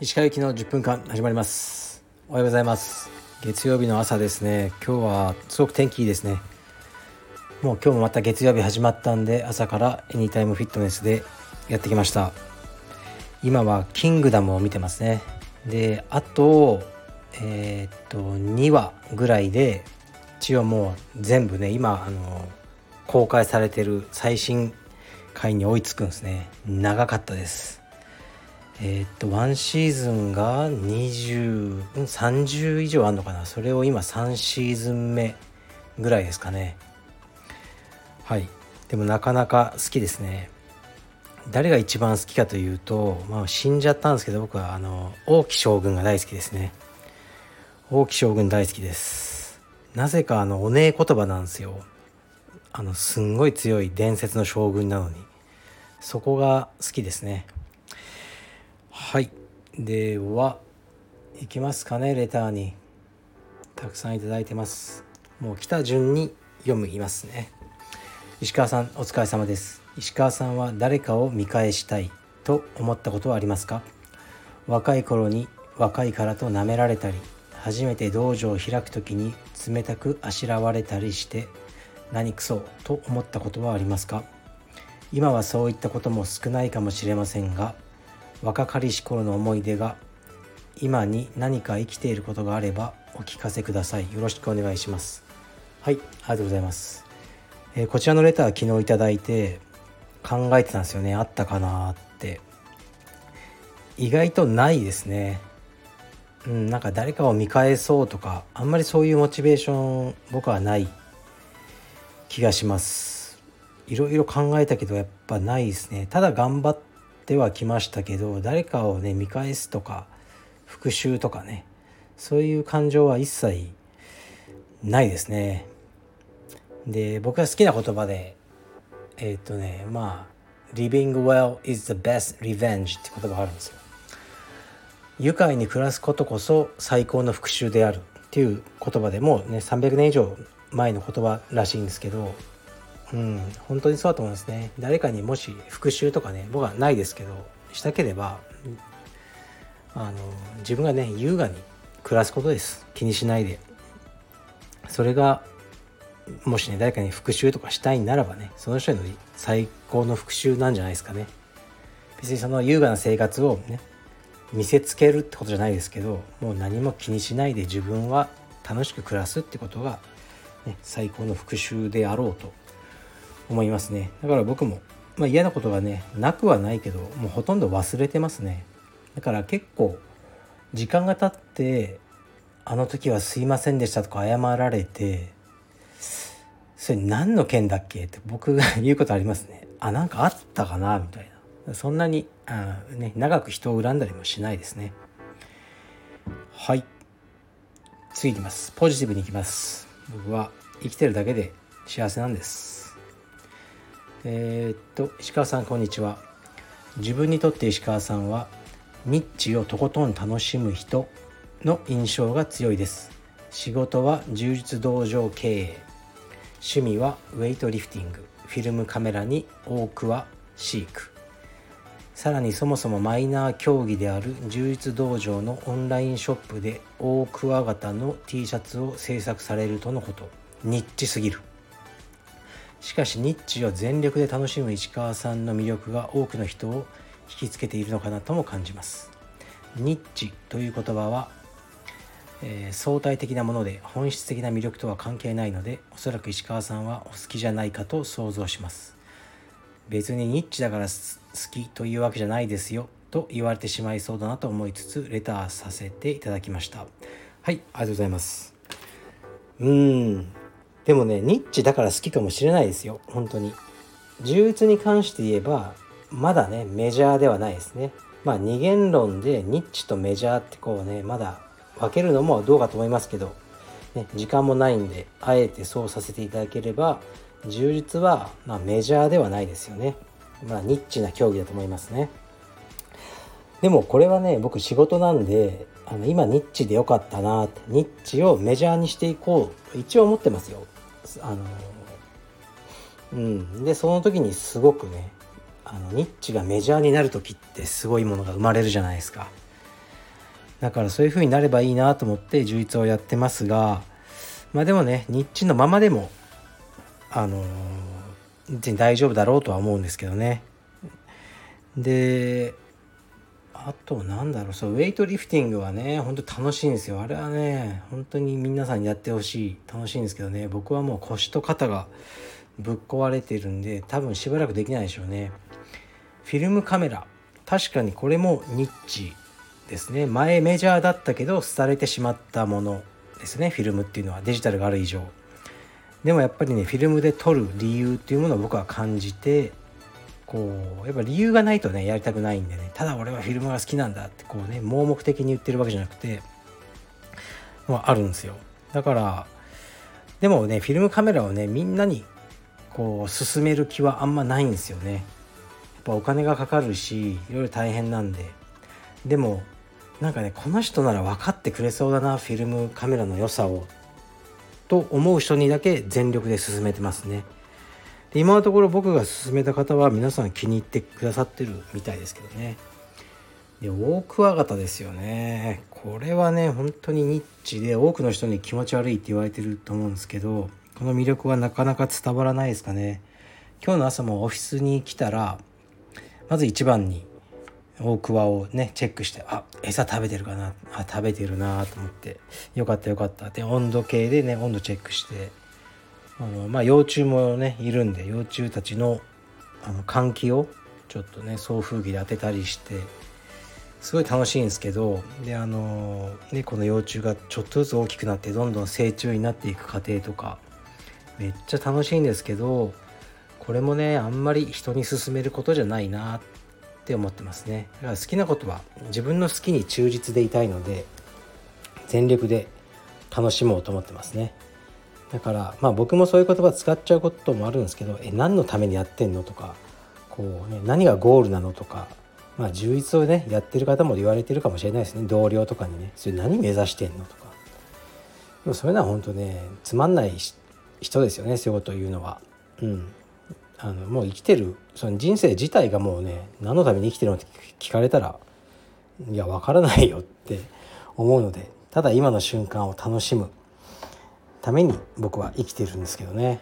石川行きの10分間始まります。おはようございます。月曜日の朝ですね。今日はすごく天気いいですね。もう今日もまた月曜日始まったんで朝からエニタイムフィットネスでやってきました。今はキングダムを見てますね。であとえー、っと2話ぐらいで一応もう全部ね今あの公開されてる最新回に追いつくんですね。長かったです。えー、っと1シーズンが2030以上あんのかな。それを今3シーズン目ぐらいですかね。はい。でもなかなか好きですね。誰が一番好きかというと、まあ、死んじゃったんですけど僕はあの王毅将軍が大好きですね。王毅将軍大好きです。なぜかあのおねえ言葉なんですよ。あのすんごい強い伝説の将軍なのに。そこが好きですね。はい。ではいきますかねレターに。たくさんいただいてます。もう来た順に読むいますね。石川さんお疲れ様です。石川さんは誰かを見返したいと思ったことはありますか？若い頃に若いからと舐められたり初めて道場を開く時に冷たくあしらわれたりして何くそと思ったことはありますか？今はそういったことも少ないかもしれませんが若かりし頃の思い出が今に何か生きていることがあればお聞かせください。よろしくお願いします。はいありがとうございます、えー、こちらのレター昨日いただいて考えてたんですよね。あったかなって。意外とないですね。うんなんか誰かを見返そうとかあんまりそういうモチベーション僕はない。気がします。いろいろ考えたけどやっぱないですね。ただ頑張ってはきましたけど誰かをね見返すとか復讐とかねそういう感情は一切ないですね。で僕が好きな言葉でえー、っとねまあ Living well is the best revenge って言葉があるんですよ。愉快に暮らすことこそ最高の復讐であるっていう言葉でもうね300年以上前の言葉らしいんですけどうん、本当にそうだと思いますね。誰かにもし復讐とかね、僕はないですけど、したければ、あの、自分がね、優雅に暮らすことです。気にしないで。それが、もしね、誰かに復讐とかしたいならばね、その人への最高の復讐なんじゃないですかね。別にその優雅な生活をね、見せつけるってことじゃないですけど、もう何も気にしないで自分は楽しく暮らすってことが、ね、最高の復讐であろうと思いますね。だから僕も、まあ、嫌なことがねなくはないけどもうほとんど忘れてますね。だから結構時間が経ってあの時はすいませんでしたとか謝られてそれ何の件だっけ？って僕が 言うことありますね。あなんかあったかな？みたいな。そんなにあ、ね、長く人を恨んだりもしないですね。はい。次いきます。ポジティブにいきます。僕は生きてるだけで幸せなんです。えー、っと石川さんこんにちは。自分にとって石川さんはニッチをとことん楽しむ人の印象が強いです。仕事は充実道場経営。趣味はウェイトリフティング。フィルムカメラに多くは飼育。さらにそもそもマイナー競技である充実道場のオンラインショップで大クワガタの T シャツを制作されるとのこと。ニッチすぎる。しかしニッチを全力で楽しむ石川さんの魅力が多くの人を引きつけているのかなとも感じます。ニッチという言葉は、えー、相対的なもので本質的な魅力とは関係ないのでおそらく石川さんはお好きじゃないかと想像します。別にニッチだから好きというわけじゃないですよと言われてしまいそうだなと思いつつレターさせていただきました。はいありがとうございます。うんでもねニッチだから好きかもしれないですよ。本当に。充実に関して言えばまだねメジャーではないですね。まあ二元論でニッチとメジャーってこうねまだ分けるのもどうかと思いますけど、ね、時間もないんであえてそうさせていただければ充実は、まあ、メジャーではないですよね。まあニッチな競技だと思いますね。でもこれはね僕仕事なんであの今ニッチでよかったなってニッチをメジャーにしていこうと一応思ってますよ。あのうん、でその時にすごくねあのニッチがメジャーになる時ってすごいものが生まれるじゃないですか。だからそういう風になればいいなと思って充実をやってますがまあでもねニッチのままでもあの全然大丈夫だろうとは思うんですけどね。であとなんだろう。そうウェイトリフティングはねほんと楽しいんですよ。あれはね本当に皆さんにやってほしい。楽しいんですけどね。僕はもう腰と肩がぶっ壊れてるんで多分しばらくできないでしょうね。フィルムカメラ。確かにこれもニッチですね。前メジャーだったけど廃れてしまったものですね。フィルムっていうのは。デジタルがある以上。でもやっぱりねフィルムで撮る理由っていうものを僕は感じてこうやっぱ理由がないとねやりたくないんでねただ俺はフィルムが好きなんだってこうね盲目的に言ってるわけじゃなくてまあるんですよ。だからでもねフィルムカメラをねみんなにこう進める気はあんまないんですよね。やっぱお金がかかるしいろいろ大変なんで。でもなんかねこの人なら分かってくれそうだなフィルムカメラの良さを。と思う人にだけ全力で進めてますね。で今のところ僕が勧めた方は皆さん気に入ってくださってるみたいですけどね。でオオクワガタですよね。これはね本当にニッチで多くの人に気持ち悪いって言われてると思うんですけどこの魅力はなかなか伝わらないですかね。今日の朝もオフィスに来たらまず一番にオオクワをねチェックしてあ餌食べてるかなあ食べてるなと思ってよかったよかった。で温度計でね温度チェックしてあのまあ幼虫もねいるんで幼虫たちのあの換気をちょっとね送風機で当てたりしてすごい楽しいんですけどであのねこの幼虫がちょっとずつ大きくなってどんどん成虫になっていく過程とかめっちゃ楽しいんですけどこれもねあんまり人に勧めることじゃないなっって思ってますね。だから好きなことは自分の好きに忠実でいたいので全力で楽しもうと思ってますね。だからまあ僕もそういう言葉使っちゃうこともあるんですけどえ何のためにやってんのとかこう、ね、何がゴールなのとかまあ充実をねやってる方も言われてるかもしれないですね。同僚とかにねそれ何目指してんのとか。でもそれのは本当ねつまんない人ですよねそういうことを言うのは。うん。あのもう生きてるその人生自体がもうね何のために生きてるのって聞かれたらいや分からないよって思うのでただ今の瞬間を楽しむために僕は生きてるんですけどね。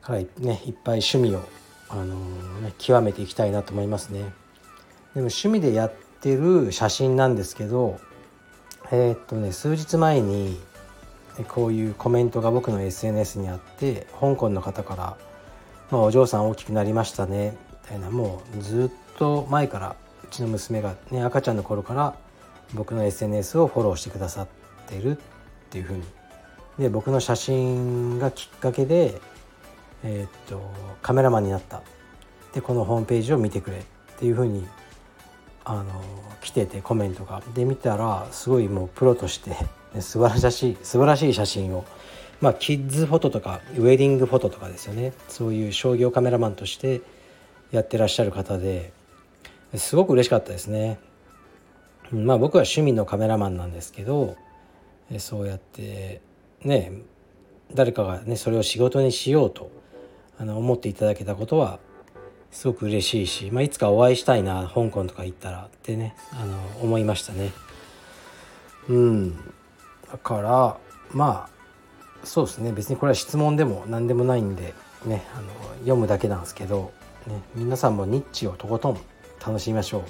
からねいっぱい趣味を、あの、ね、極めていきたいなと思いますね。でも趣味でやってる写真なんですけどえー、っとね数日前にこういうコメントが僕の SNS にあって香港の方から「まあ、お嬢さん大きくなりましたね」みたいなもうずっと前からうちの娘がね赤ちゃんの頃から僕の SNS をフォローしてくださってるっていうふうに。で僕の写真がきっかけで、えー、っとカメラマンになった。でこのホームページを見てくれっていうふうにあの来ててコメントが。で見たらすごいもうプロとして、素晴らしい素晴らしい写真をまあキッズフォトとかウェディングフォトとかですよねそういう商業カメラマンとしてやってらっしゃる方ですごく嬉しかったですね。まあ僕は趣味のカメラマンなんですけどそうやってね誰かがねそれを仕事にしようとあの思っていただけたことはすごく嬉しいし、まあ、いつかお会いしたいな香港とか行ったらってねあの思いましたね。うんだからまあそうですね。別にこれは質問でも何でもないんでねあの読むだけなんですけど、ね、皆さんもニッチをとことん楽しみましょう。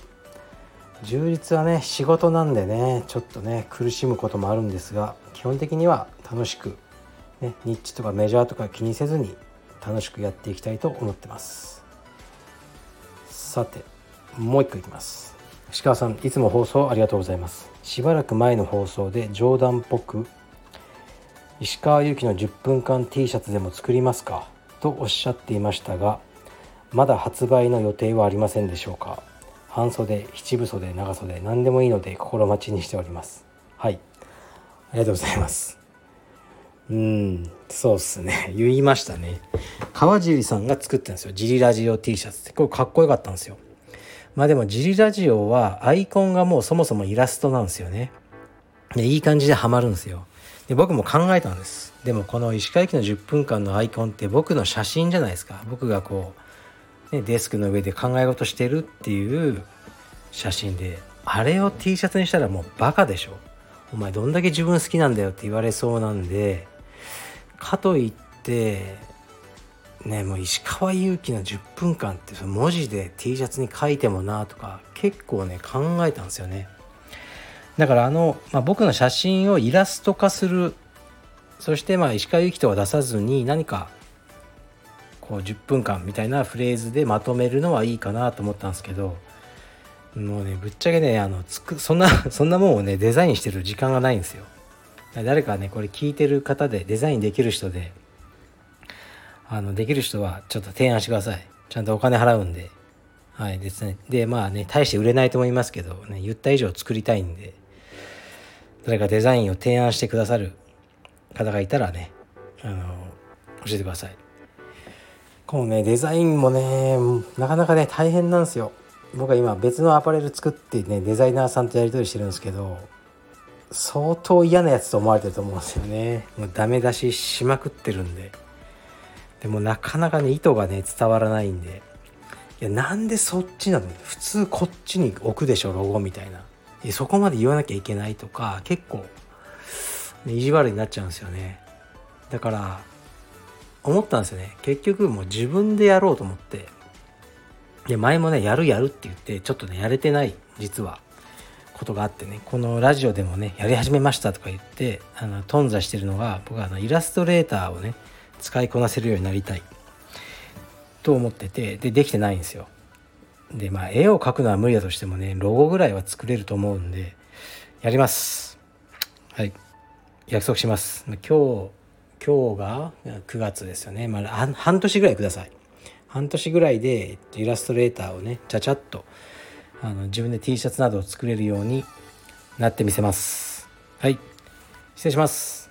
充実はね仕事なんでねちょっとね苦しむこともあるんですが基本的には楽しく、ね、ニッチとかメジャーとか気にせずに楽しくやっていきたいと思ってます。さてもう一個いきます。石川さんいつも放送ありがとうございます。しばらく前の放送で冗談っぽく石川祐希の10分間 T シャツでも作りますか？とおっしゃっていましたがまだ発売の予定はありませんでしょうか？半袖七分袖長袖何でもいいので心待ちにしております。はい。ありがとうございます。うんそうっすね。言いましたね。川尻さんが作ったんですよ。ジリラジオ T シャツって。これかっこよかったんですよ。まあでもジリラジオはアイコンがもうそもそもイラストなんですよね。でいい感じでハマるんですよ。で僕も考えたんです。でもこの石川駅の10分間のアイコンって僕の写真じゃないですか。僕がこう、ね、デスクの上で考え事してるっていう写真であれを T シャツにしたらもうバカでしょ。お前どんだけ自分好きなんだよって言われそうなんでかといってねもう石川祐希の10分間ってその文字で T シャツに書いてもなとか結構ね考えたんですよね。だからあの、まあ、僕の写真をイラスト化するそしてまあ石川祐希とは出さずに何かこう10分間みたいなフレーズでまとめるのはいいかなと思ったんですけどもうねぶっちゃけねあのつくそんな そんなもんをねデザインしてる時間がないんですよ。誰かねこれ聞いてる方でデザインできる人であのできる人はちょっと提案してください。ちゃんとお金払うんで。はいですね。でまあね大して売れないと思いますけどね言った以上作りたいんで。誰かデザインを提案してくださる方がいたらねあの教えてください。このねデザインもねなかなかね大変なんですよ。僕は今別のアパレル作ってねデザイナーさんとやり取りしてるんですけど相当嫌なやつと思われてると思うんですよね。もうダメ出ししまくってるんで。でもなかなかね意図がね伝わらないんで。いやなんでそっちなの？普通こっちに置くでしょロゴみたいな。そこまで言わなきゃいけないとか結構、ね、意地悪になっちゃうんですよね。だから思ったんですよね。結局もう自分でやろうと思って。で前もねやるやるって言ってちょっとねやれてない実はことがあってね。このラジオでもねやり始めましたとか言ってあの頓挫してるのが僕はあのイラストレーターをね使いこなせるようになりたい。と思っててでできてないんですよ。でまあ絵を描くのは無理だとしてもねロゴぐらいは作れると思うんでやります。はい。約束します。今日今日が9月ですよね。まあ半年ぐらいください。半年ぐらいでイラストレーターをねちゃちゃっとあの自分で T シャツなどを作れるようになってみせます。はい。失礼します。